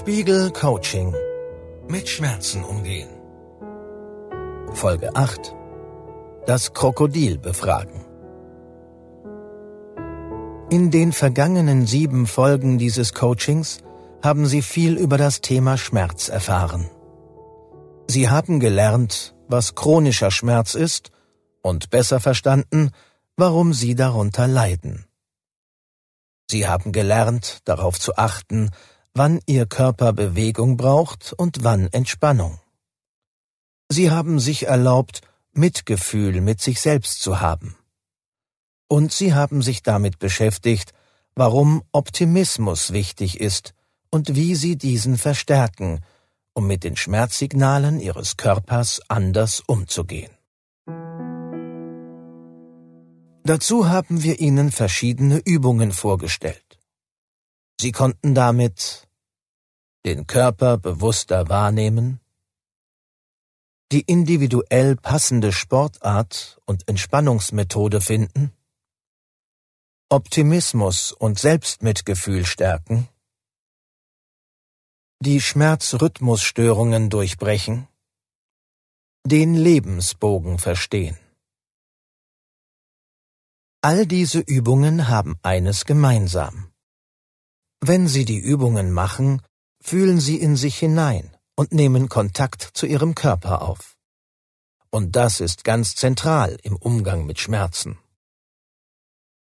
Spiegel Coaching. Mit Schmerzen umgehen. Folge 8. Das Krokodil befragen. In den vergangenen sieben Folgen dieses Coachings haben Sie viel über das Thema Schmerz erfahren. Sie haben gelernt, was chronischer Schmerz ist und besser verstanden, warum Sie darunter leiden. Sie haben gelernt, darauf zu achten, wann Ihr Körper Bewegung braucht und wann Entspannung. Sie haben sich erlaubt, Mitgefühl mit sich selbst zu haben. Und Sie haben sich damit beschäftigt, warum Optimismus wichtig ist und wie Sie diesen verstärken, um mit den Schmerzsignalen Ihres Körpers anders umzugehen. Dazu haben wir Ihnen verschiedene Übungen vorgestellt. Sie konnten damit den Körper bewusster wahrnehmen, die individuell passende Sportart und Entspannungsmethode finden, Optimismus und Selbstmitgefühl stärken, die Schmerzrhythmusstörungen durchbrechen, den Lebensbogen verstehen. All diese Übungen haben eines gemeinsam. Wenn Sie die Übungen machen, fühlen Sie in sich hinein und nehmen Kontakt zu Ihrem Körper auf. Und das ist ganz zentral im Umgang mit Schmerzen.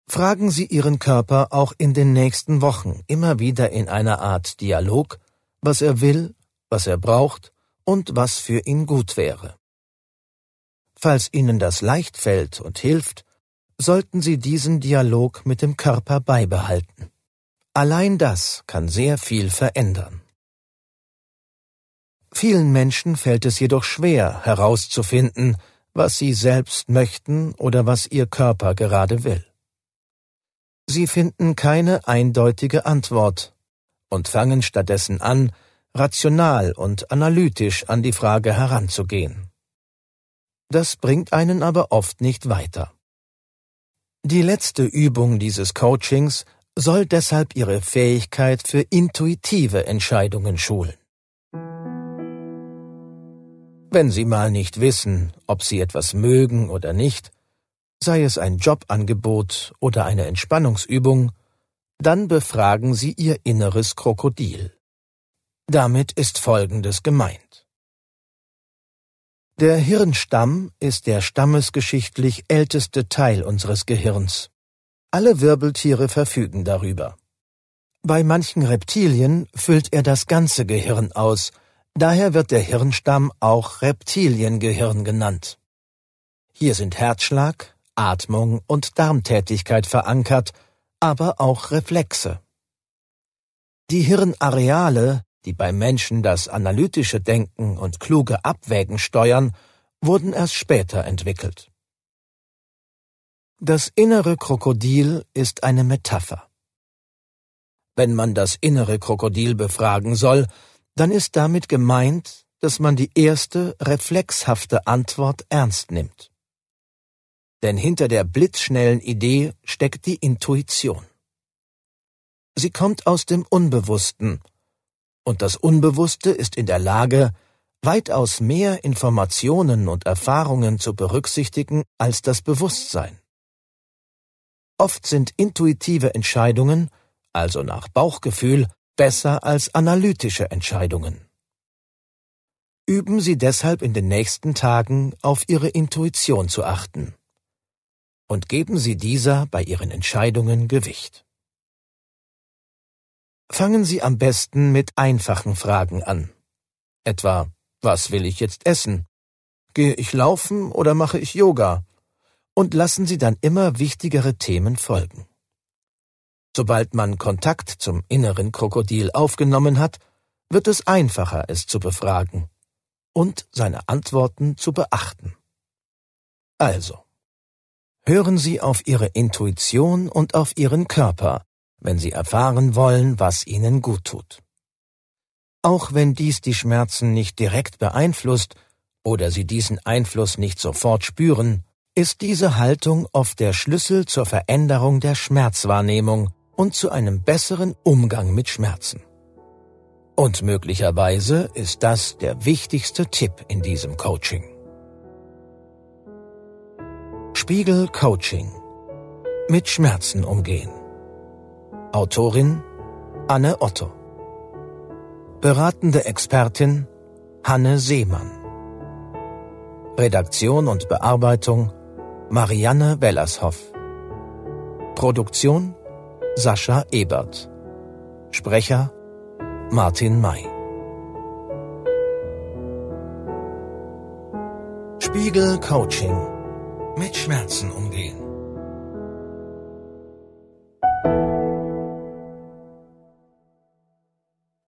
Fragen Sie Ihren Körper auch in den nächsten Wochen immer wieder in einer Art Dialog, was er will, was er braucht und was für ihn gut wäre. Falls Ihnen das leicht fällt und hilft, sollten Sie diesen Dialog mit dem Körper beibehalten. Allein das kann sehr viel verändern. Vielen Menschen fällt es jedoch schwer herauszufinden, was sie selbst möchten oder was ihr Körper gerade will. Sie finden keine eindeutige Antwort und fangen stattdessen an, rational und analytisch an die Frage heranzugehen. Das bringt einen aber oft nicht weiter. Die letzte Übung dieses Coachings soll deshalb ihre Fähigkeit für intuitive Entscheidungen schulen. Wenn Sie mal nicht wissen, ob Sie etwas mögen oder nicht, sei es ein Jobangebot oder eine Entspannungsübung, dann befragen Sie Ihr inneres Krokodil. Damit ist Folgendes gemeint. Der Hirnstamm ist der stammesgeschichtlich älteste Teil unseres Gehirns. Alle Wirbeltiere verfügen darüber. Bei manchen Reptilien füllt er das ganze Gehirn aus, daher wird der Hirnstamm auch Reptiliengehirn genannt. Hier sind Herzschlag, Atmung und Darmtätigkeit verankert, aber auch Reflexe. Die Hirnareale, die beim Menschen das analytische Denken und kluge Abwägen steuern, wurden erst später entwickelt. Das innere Krokodil ist eine Metapher. Wenn man das innere Krokodil befragen soll, dann ist damit gemeint, dass man die erste reflexhafte Antwort ernst nimmt. Denn hinter der blitzschnellen Idee steckt die Intuition. Sie kommt aus dem Unbewussten, und das Unbewusste ist in der Lage, weitaus mehr Informationen und Erfahrungen zu berücksichtigen als das Bewusstsein. Oft sind intuitive Entscheidungen, also nach Bauchgefühl, besser als analytische Entscheidungen. Üben Sie deshalb in den nächsten Tagen auf Ihre Intuition zu achten. Und geben Sie dieser bei Ihren Entscheidungen Gewicht. Fangen Sie am besten mit einfachen Fragen an. Etwa, was will ich jetzt essen? Gehe ich laufen oder mache ich Yoga? Und lassen Sie dann immer wichtigere Themen folgen. Sobald man Kontakt zum inneren Krokodil aufgenommen hat, wird es einfacher, es zu befragen und seine Antworten zu beachten. Also, hören Sie auf Ihre Intuition und auf Ihren Körper, wenn Sie erfahren wollen, was Ihnen gut tut. Auch wenn dies die Schmerzen nicht direkt beeinflusst oder Sie diesen Einfluss nicht sofort spüren, ist diese Haltung oft der Schlüssel zur Veränderung der Schmerzwahrnehmung und zu einem besseren Umgang mit Schmerzen. Und möglicherweise ist das der wichtigste Tipp in diesem Coaching. Spiegel Coaching. Mit Schmerzen umgehen. Autorin Anne Otto. Beratende Expertin Hanne Seemann. Redaktion und Bearbeitung Marianne Wellershoff. Produktion Sascha Ebert. Sprecher Martin May. Spiegel Coaching. Mit Schmerzen umgehen.